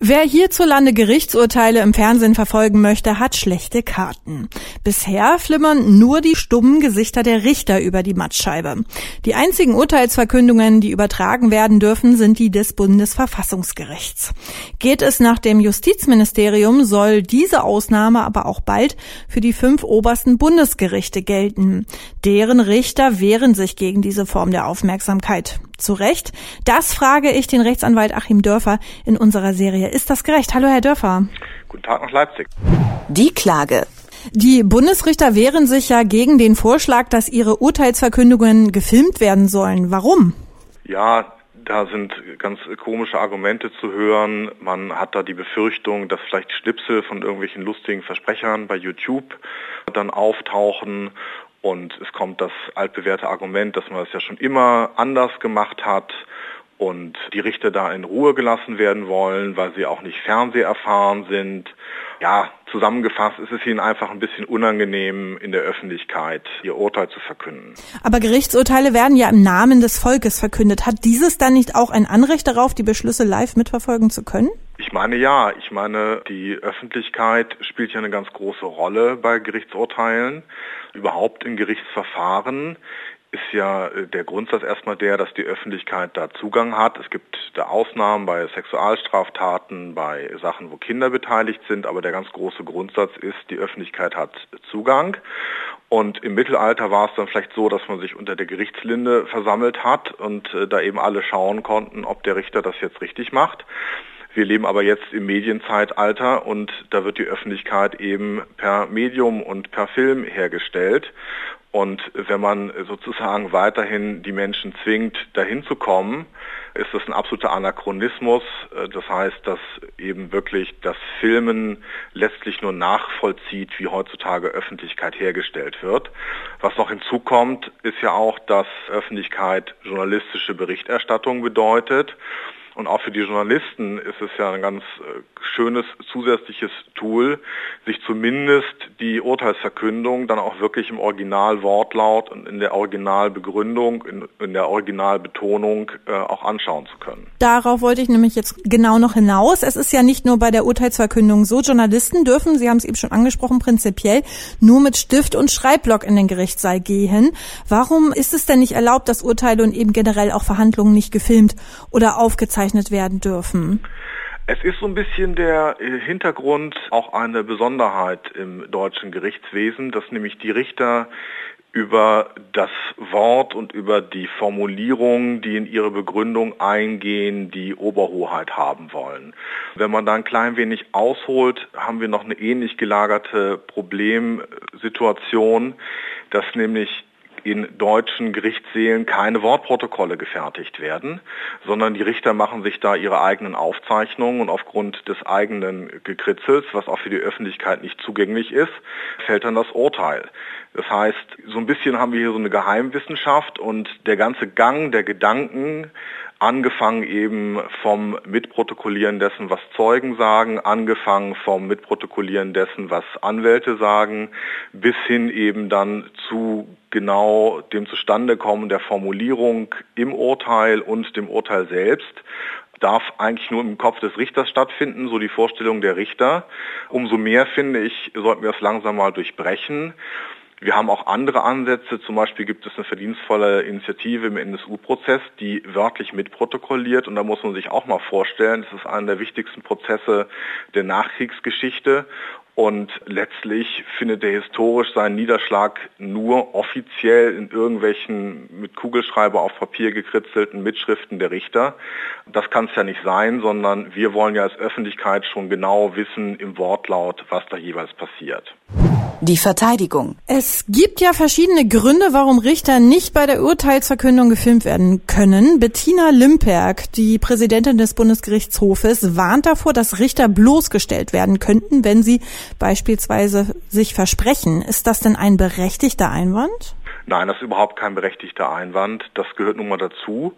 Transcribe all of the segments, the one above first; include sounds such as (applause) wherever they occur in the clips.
Wer hierzulande Gerichtsurteile im Fernsehen verfolgen möchte, hat schlechte Karten. Bisher flimmern nur die stummen Gesichter der Richter über die Mattscheibe. Die einzigen Urteilsverkündungen, die übertragen werden dürfen, sind die des Bundesverfassungsgerichts. Geht es nach dem Justizministerium, soll diese Ausnahme aber auch bald für die fünf obersten Bundesgerichte gelten. Deren Richter wehren sich gegen diese Form der Aufmerksamkeit. Zu Recht? Das frage ich den Rechtsanwalt Achim Dörfer in unserer Serie Ist das gerecht? Hallo, Herr Dörfer. Guten Tag nach Leipzig. Die Klage. Die Bundesrichter wehren sich ja gegen den Vorschlag, dass ihre Urteilsverkündungen gefilmt werden sollen. Warum? Ja, da sind ganz komische Argumente zu hören. Man hat da die Befürchtung, dass vielleicht Schnipsel von irgendwelchen lustigen Versprechern bei YouTube dann auftauchen und es kommt das altbewährte Argument, dass man es ja schon immer anders gemacht hat und die Richter da in Ruhe gelassen werden wollen, weil sie auch nicht fernseherfahren sind. Ja, zusammengefasst ist es ihnen einfach ein bisschen unangenehm, in der Öffentlichkeit ihr Urteil zu verkünden. Aber Gerichtsurteile werden ja im Namen des Volkes verkündet. Hat dieses dann nicht auch ein Anrecht darauf, die Beschlüsse live mitverfolgen zu können? Ich meine ja. Ich meine, die Öffentlichkeit spielt ja eine ganz große Rolle bei Gerichtsurteilen. Überhaupt in Gerichtsverfahren ist ja äh, der Grundsatz erstmal der, dass die Öffentlichkeit da Zugang hat. Es gibt da Ausnahmen bei Sexualstraftaten, bei Sachen, wo Kinder beteiligt sind, aber der ganz große Grundsatz ist, die Öffentlichkeit hat Zugang. Und im Mittelalter war es dann vielleicht so, dass man sich unter der Gerichtslinde versammelt hat und äh, da eben alle schauen konnten, ob der Richter das jetzt richtig macht. Wir leben aber jetzt im Medienzeitalter und da wird die Öffentlichkeit eben per Medium und per Film hergestellt. Und wenn man sozusagen weiterhin die Menschen zwingt, dahin zu kommen, ist das ein absoluter Anachronismus. Das heißt, dass eben wirklich das Filmen letztlich nur nachvollzieht, wie heutzutage Öffentlichkeit hergestellt wird. Was noch hinzukommt, ist ja auch, dass Öffentlichkeit journalistische Berichterstattung bedeutet. Und auch für die Journalisten ist es ja ein ganz äh, schönes zusätzliches Tool, sich zumindest die Urteilsverkündung dann auch wirklich im Originalwortlaut und in der Originalbegründung, in, in der Originalbetonung äh, auch anschauen zu können. Darauf wollte ich nämlich jetzt genau noch hinaus. Es ist ja nicht nur bei der Urteilsverkündung so. Journalisten dürfen, Sie haben es eben schon angesprochen, prinzipiell nur mit Stift und Schreibblock in den Gerichtssaal gehen. Warum ist es denn nicht erlaubt, dass Urteile und eben generell auch Verhandlungen nicht gefilmt oder aufgezeichnet bezeichnet werden dürfen? Es ist so ein bisschen der äh, Hintergrund auch eine Besonderheit im deutschen Gerichtswesen, dass nämlich die Richter über das Wort und über die Formulierung, die in ihre Begründung eingehen, die Oberhoheit haben wollen. Wenn man da ein klein wenig ausholt, haben wir noch eine ähnlich gelagerte Problemsituation, dass nämlich in deutschen Gerichtssälen keine Wortprotokolle gefertigt werden, sondern die Richter machen sich da ihre eigenen Aufzeichnungen und aufgrund des eigenen Gekritzels, was auch für die Öffentlichkeit nicht zugänglich ist, fällt dann das Urteil. Das heißt, so ein bisschen haben wir hier so eine Geheimwissenschaft und der ganze Gang der Gedanken angefangen eben vom Mitprotokollieren dessen, was Zeugen sagen, angefangen vom Mitprotokollieren dessen, was Anwälte sagen, bis hin eben dann zu genau dem Zustandekommen der Formulierung im Urteil und dem Urteil selbst darf eigentlich nur im Kopf des Richters stattfinden, so die Vorstellung der Richter. Umso mehr finde ich, sollten wir es langsam mal durchbrechen wir haben auch andere Ansätze, zum Beispiel gibt es eine verdienstvolle Initiative im NSU-Prozess, die wörtlich mitprotokolliert und da muss man sich auch mal vorstellen, das ist einer der wichtigsten Prozesse der Nachkriegsgeschichte und letztlich findet er historisch seinen Niederschlag nur offiziell in irgendwelchen mit Kugelschreiber auf Papier gekritzelten Mitschriften der Richter. Das kann es ja nicht sein, sondern wir wollen ja als Öffentlichkeit schon genau wissen im Wortlaut, was da jeweils passiert. Die Verteidigung. Es gibt ja verschiedene Gründe, warum Richter nicht bei der Urteilsverkündung gefilmt werden können. Bettina Limperk, die Präsidentin des Bundesgerichtshofes, warnt davor, dass Richter bloßgestellt werden könnten, wenn sie beispielsweise sich versprechen. Ist das denn ein berechtigter Einwand? Nein, das ist überhaupt kein berechtigter Einwand. Das gehört nun mal dazu.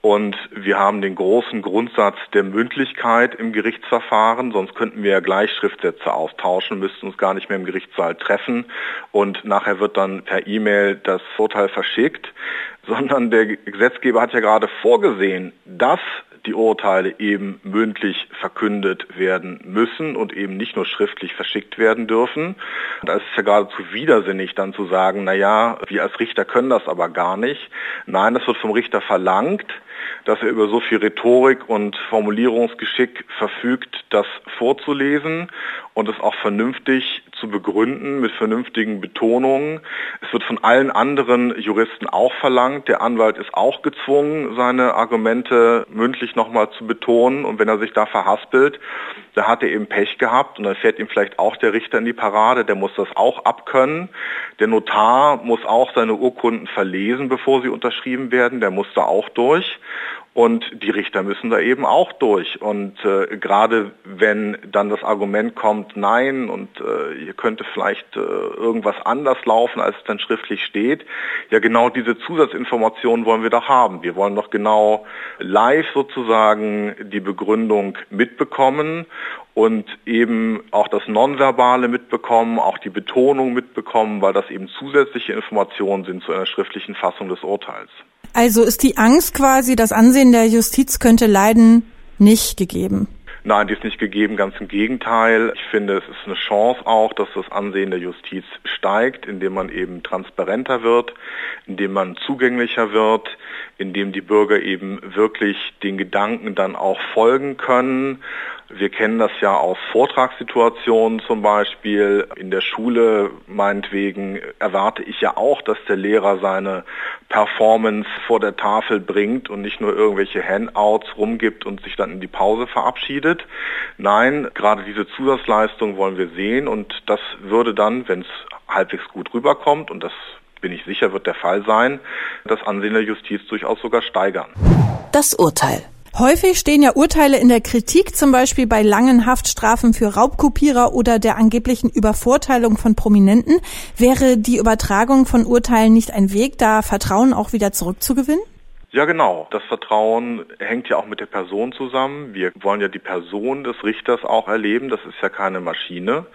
Und wir haben den großen Grundsatz der Mündlichkeit im Gerichtsverfahren, sonst könnten wir ja gleich Schriftsätze austauschen, müssten uns gar nicht mehr im Gerichtssaal treffen und nachher wird dann per E-Mail das Urteil verschickt, (laughs) sondern der Gesetzgeber hat ja gerade vorgesehen, dass die Urteile eben mündlich verkündet werden müssen und eben nicht nur schriftlich verschickt werden dürfen. Da ist es ja geradezu widersinnig dann zu sagen, na ja, wir als Richter können das aber gar nicht. Nein, das wird vom Richter verlangt dass er über so viel Rhetorik und Formulierungsgeschick verfügt, das vorzulesen und es auch vernünftig zu begründen mit vernünftigen Betonungen. Es wird von allen anderen Juristen auch verlangt. Der Anwalt ist auch gezwungen, seine Argumente mündlich nochmal zu betonen. Und wenn er sich da verhaspelt, da hat er eben Pech gehabt und dann fährt ihm vielleicht auch der Richter in die Parade, der muss das auch abkönnen. Der Notar muss auch seine Urkunden verlesen, bevor sie unterschrieben werden, der muss da auch durch. Und die Richter müssen da eben auch durch. Und äh, gerade wenn dann das Argument kommt, nein, und äh, hier könnte vielleicht äh, irgendwas anders laufen, als es dann schriftlich steht, ja genau diese Zusatzinformationen wollen wir doch haben. Wir wollen doch genau live sozusagen die Begründung mitbekommen und eben auch das Nonverbale mitbekommen, auch die Betonung mitbekommen, weil das eben zusätzliche Informationen sind zu einer schriftlichen Fassung des Urteils. Also ist die Angst quasi, das Ansehen der Justiz könnte leiden, nicht gegeben? Nein, die ist nicht gegeben, ganz im Gegenteil. Ich finde, es ist eine Chance auch, dass das Ansehen der Justiz steigt, indem man eben transparenter wird, indem man zugänglicher wird, indem die Bürger eben wirklich den Gedanken dann auch folgen können wir kennen das ja aus Vortragssituationen zum Beispiel. In der Schule meinetwegen erwarte ich ja auch, dass der Lehrer seine Performance vor der Tafel bringt und nicht nur irgendwelche Handouts rumgibt und sich dann in die Pause verabschiedet. Nein, gerade diese Zusatzleistung wollen wir sehen und das würde dann, wenn es halbwegs gut rüberkommt und das bin ich sicher, wird der Fall sein, das Ansehen der Justiz durchaus sogar steigern. Das Urteil. Häufig stehen ja Urteile in der Kritik, zum Beispiel bei langen Haftstrafen für Raubkopierer oder der angeblichen Übervorteilung von Prominenten. Wäre die Übertragung von Urteilen nicht ein Weg, da Vertrauen auch wieder zurückzugewinnen? Ja, genau. Das Vertrauen hängt ja auch mit der Person zusammen. Wir wollen ja die Person des Richters auch erleben. Das ist ja keine Maschine.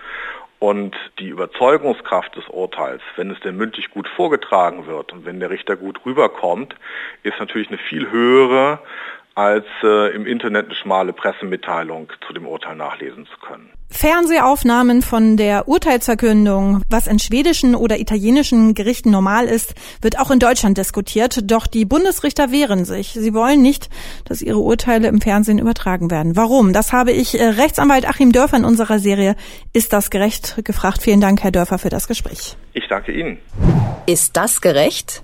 Und die Überzeugungskraft des Urteils, wenn es denn mündlich gut vorgetragen wird und wenn der Richter gut rüberkommt, ist natürlich eine viel höhere, als äh, im Internet eine schmale Pressemitteilung zu dem Urteil nachlesen zu können. Fernsehaufnahmen von der Urteilsverkündung, was in schwedischen oder italienischen Gerichten normal ist, wird auch in Deutschland diskutiert. Doch die Bundesrichter wehren sich. Sie wollen nicht, dass ihre Urteile im Fernsehen übertragen werden. Warum? Das habe ich äh, Rechtsanwalt Achim Dörfer in unserer Serie Ist das gerecht gefragt. Vielen Dank, Herr Dörfer, für das Gespräch. Ich danke Ihnen. Ist das gerecht?